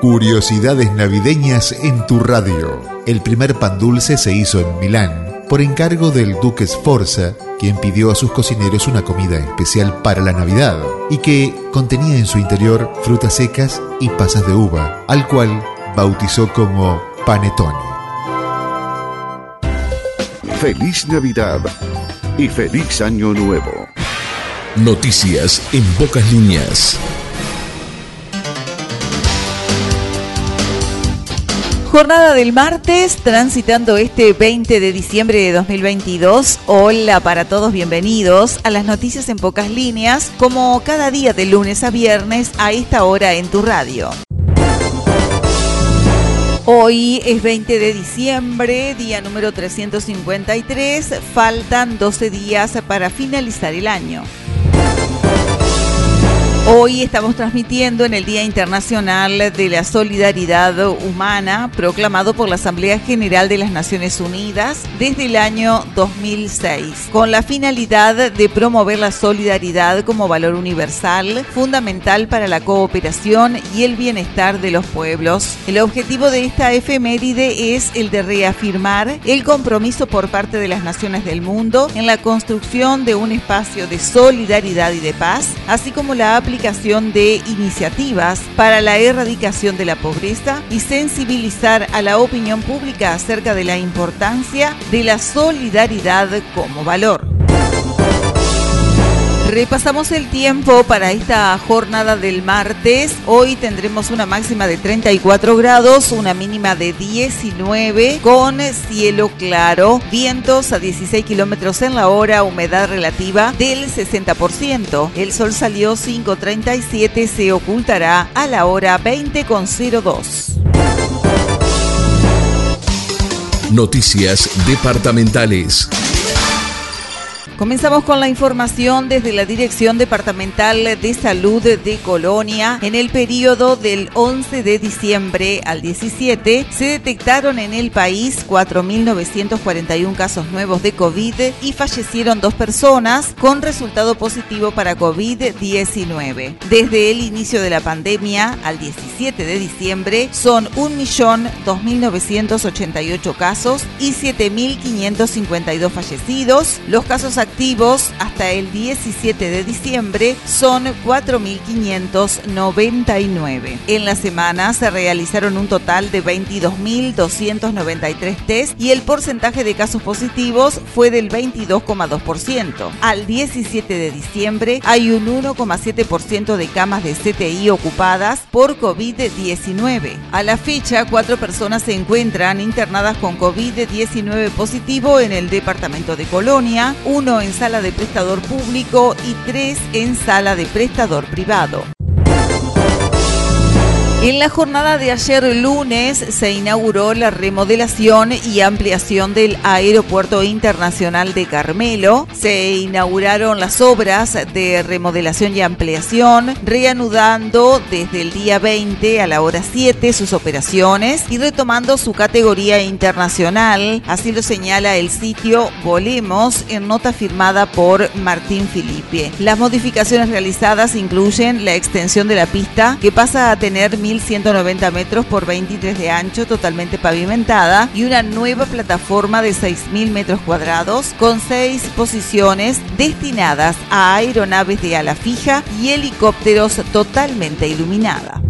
Curiosidades navideñas en tu radio. El primer pan dulce se hizo en Milán por encargo del duque Sforza, quien pidió a sus cocineros una comida especial para la Navidad y que contenía en su interior frutas secas y pasas de uva, al cual bautizó como panettone. Feliz Navidad y feliz Año Nuevo. Noticias en pocas líneas. Jornada del martes, transitando este 20 de diciembre de 2022. Hola para todos, bienvenidos a las noticias en pocas líneas, como cada día de lunes a viernes a esta hora en tu radio. Hoy es 20 de diciembre, día número 353, faltan 12 días para finalizar el año. Hoy estamos transmitiendo en el Día Internacional de la Solidaridad Humana, proclamado por la Asamblea General de las Naciones Unidas desde el año 2006, con la finalidad de promover la solidaridad como valor universal, fundamental para la cooperación y el bienestar de los pueblos. El objetivo de esta efeméride es el de reafirmar el compromiso por parte de las naciones del mundo en la construcción de un espacio de solidaridad y de paz, así como la aplicación de iniciativas para la erradicación de la pobreza y sensibilizar a la opinión pública acerca de la importancia de la solidaridad como valor. Repasamos el tiempo para esta jornada del martes. Hoy tendremos una máxima de 34 grados, una mínima de 19 con cielo claro, vientos a 16 kilómetros en la hora, humedad relativa del 60%. El sol salió 5.37, se ocultará a la hora 20.02. Noticias departamentales. Comenzamos con la información desde la Dirección Departamental de Salud de Colonia. En el periodo del 11 de diciembre al 17 se detectaron en el país 4.941 casos nuevos de COVID y fallecieron dos personas con resultado positivo para COVID-19. Desde el inicio de la pandemia al 17 de diciembre son 1.2988 casos y 7.552 fallecidos. Los casos activos hasta el 17 de diciembre son 4.599. En la semana se realizaron un total de 22.293 test y el porcentaje de casos positivos fue del 22,2%. Al 17 de diciembre hay un 1,7% de camas de CTI ocupadas por COVID-19. A la fecha, cuatro personas se encuentran internadas con COVID-19 positivo en el departamento de Colonia, uno en sala de prestador público y tres en sala de prestador privado. En la jornada de ayer lunes se inauguró la remodelación y ampliación del Aeropuerto Internacional de Carmelo. Se inauguraron las obras de remodelación y ampliación, reanudando desde el día 20 a la hora 7 sus operaciones y retomando su categoría internacional. Así lo señala el sitio Volemos en nota firmada por Martín Filipe. Las modificaciones realizadas incluyen la extensión de la pista que pasa a tener 1.190 metros por 23 de ancho, totalmente pavimentada, y una nueva plataforma de 6.000 metros cuadrados con seis posiciones destinadas a aeronaves de ala fija y helicópteros totalmente iluminada.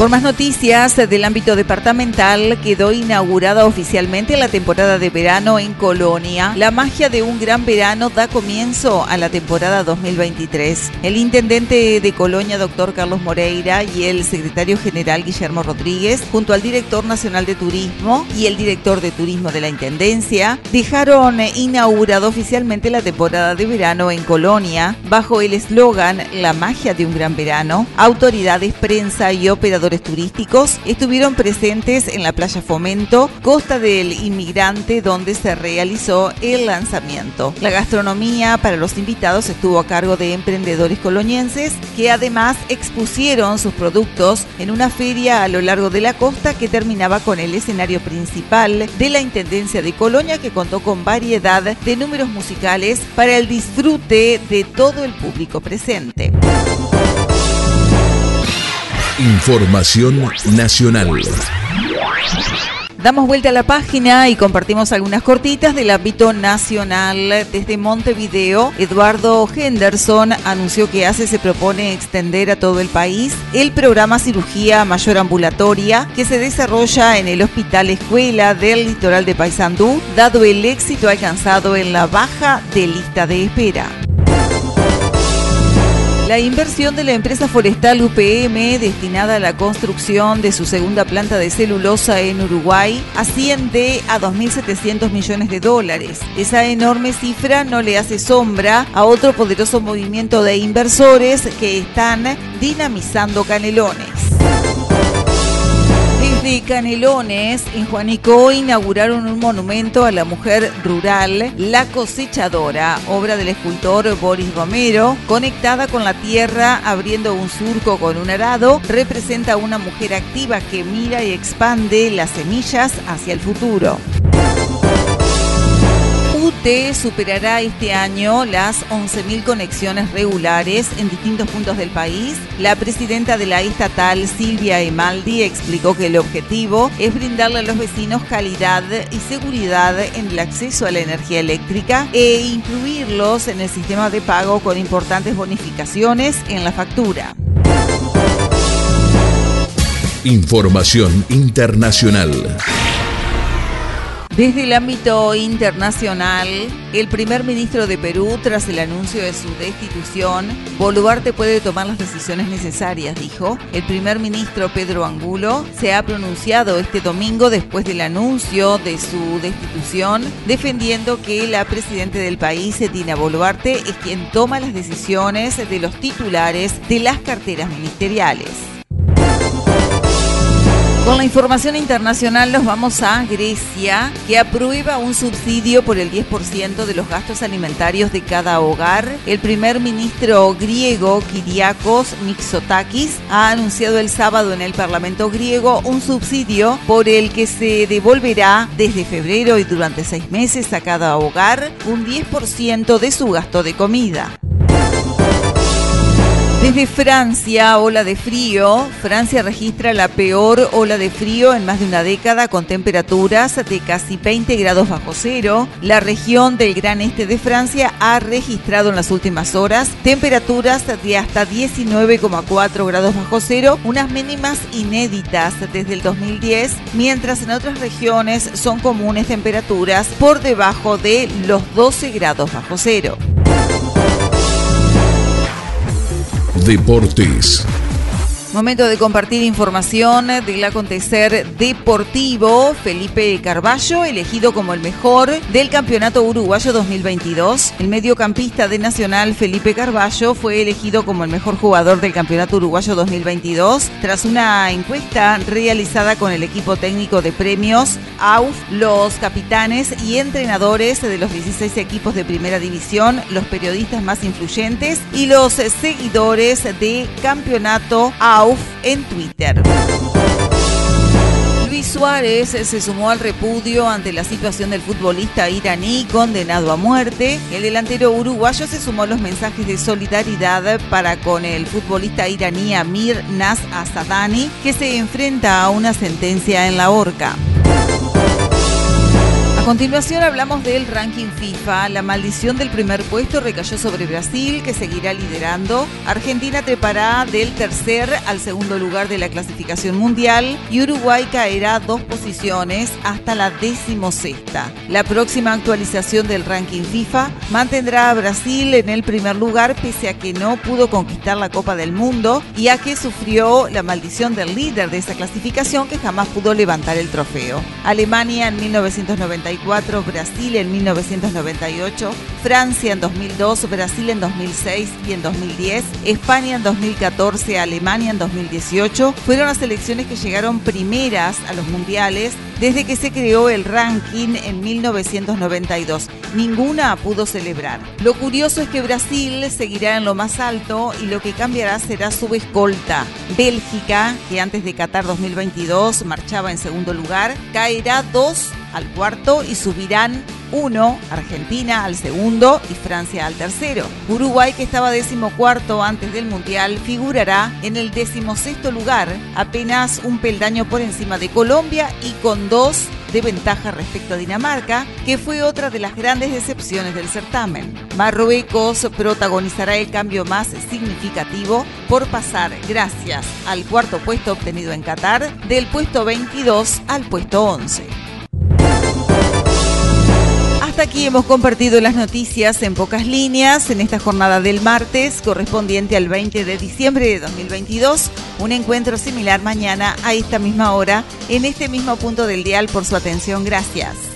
Por más noticias del ámbito departamental, quedó inaugurada oficialmente la temporada de verano en Colonia. La magia de un gran verano da comienzo a la temporada 2023. El intendente de Colonia, doctor Carlos Moreira, y el secretario general Guillermo Rodríguez, junto al director nacional de turismo y el director de turismo de la intendencia, dejaron inaugurado oficialmente la temporada de verano en Colonia bajo el eslogan La magia de un gran verano. Autoridades, prensa y operadores turísticos estuvieron presentes en la playa Fomento, Costa del Inmigrante, donde se realizó el lanzamiento. La gastronomía para los invitados estuvo a cargo de emprendedores colonienses que además expusieron sus productos en una feria a lo largo de la costa que terminaba con el escenario principal de la Intendencia de Colonia que contó con variedad de números musicales para el disfrute de todo el público presente. Información nacional. Damos vuelta a la página y compartimos algunas cortitas del ámbito nacional. Desde Montevideo, Eduardo Henderson anunció que ACE se propone extender a todo el país el programa Cirugía Mayor Ambulatoria que se desarrolla en el Hospital Escuela del Litoral de Paysandú, dado el éxito alcanzado en la baja de lista de espera. La inversión de la empresa forestal UPM destinada a la construcción de su segunda planta de celulosa en Uruguay asciende a 2.700 millones de dólares. Esa enorme cifra no le hace sombra a otro poderoso movimiento de inversores que están dinamizando Canelones. Desde Canelones, en Juanico, inauguraron un monumento a la mujer rural, La Cosechadora, obra del escultor Boris Romero, conectada con la tierra, abriendo un surco con un arado, representa a una mujer activa que mira y expande las semillas hacia el futuro. UTE superará este año las 11.000 conexiones regulares en distintos puntos del país. La presidenta de la estatal, Silvia Emaldi, explicó que el objetivo es brindarle a los vecinos calidad y seguridad en el acceso a la energía eléctrica e incluirlos en el sistema de pago con importantes bonificaciones en la factura. Información internacional. Desde el ámbito internacional, el primer ministro de Perú, tras el anuncio de su destitución, Boluarte puede tomar las decisiones necesarias, dijo. El primer ministro Pedro Angulo se ha pronunciado este domingo después del anuncio de su destitución, defendiendo que la presidenta del país, Dina Boluarte, es quien toma las decisiones de los titulares de las carteras ministeriales. Con la información internacional nos vamos a Grecia, que aprueba un subsidio por el 10% de los gastos alimentarios de cada hogar. El primer ministro griego, Kyriakos Mitsotakis, ha anunciado el sábado en el Parlamento griego un subsidio por el que se devolverá desde febrero y durante seis meses a cada hogar un 10% de su gasto de comida. Desde Francia, ola de frío. Francia registra la peor ola de frío en más de una década con temperaturas de casi 20 grados bajo cero. La región del gran este de Francia ha registrado en las últimas horas temperaturas de hasta 19,4 grados bajo cero, unas mínimas inéditas desde el 2010, mientras en otras regiones son comunes temperaturas por debajo de los 12 grados bajo cero. Deportes. Momento de compartir información del acontecer deportivo. Felipe Carballo, elegido como el mejor del Campeonato Uruguayo 2022. El mediocampista de Nacional, Felipe Carballo, fue elegido como el mejor jugador del Campeonato Uruguayo 2022 tras una encuesta realizada con el equipo técnico de premios AUF, los capitanes y entrenadores de los 16 equipos de primera división, los periodistas más influyentes y los seguidores de Campeonato AUF en Twitter. Luis Suárez se sumó al repudio ante la situación del futbolista iraní condenado a muerte. El delantero uruguayo se sumó a los mensajes de solidaridad para con el futbolista iraní Amir Nas Asadani, que se enfrenta a una sentencia en la horca. A continuación hablamos del ranking FIFA. La maldición del primer puesto recayó sobre Brasil, que seguirá liderando. Argentina trepará del tercer al segundo lugar de la clasificación mundial y Uruguay caerá dos posiciones hasta la decimosexta. La próxima actualización del ranking FIFA mantendrá a Brasil en el primer lugar pese a que no pudo conquistar la Copa del Mundo y a que sufrió la maldición del líder de esa clasificación que jamás pudo levantar el trofeo. Alemania en 1990 Brasil en 1998, Francia en 2002, Brasil en 2006 y en 2010, España en 2014, Alemania en 2018, fueron las selecciones que llegaron primeras a los mundiales desde que se creó el ranking en 1992. Ninguna pudo celebrar. Lo curioso es que Brasil seguirá en lo más alto y lo que cambiará será su escolta. Bélgica, que antes de Qatar 2022 marchaba en segundo lugar, caerá dos al cuarto y subirán 1, Argentina al segundo y Francia al tercero. Uruguay, que estaba decimocuarto antes del Mundial, figurará en el decimosexto lugar, apenas un peldaño por encima de Colombia y con dos de ventaja respecto a Dinamarca, que fue otra de las grandes decepciones del certamen. Marruecos protagonizará el cambio más significativo por pasar, gracias al cuarto puesto obtenido en Qatar, del puesto 22 al puesto 11. Aquí hemos compartido las noticias en pocas líneas en esta jornada del martes correspondiente al 20 de diciembre de 2022. Un encuentro similar mañana a esta misma hora en este mismo punto del dial por su atención. Gracias.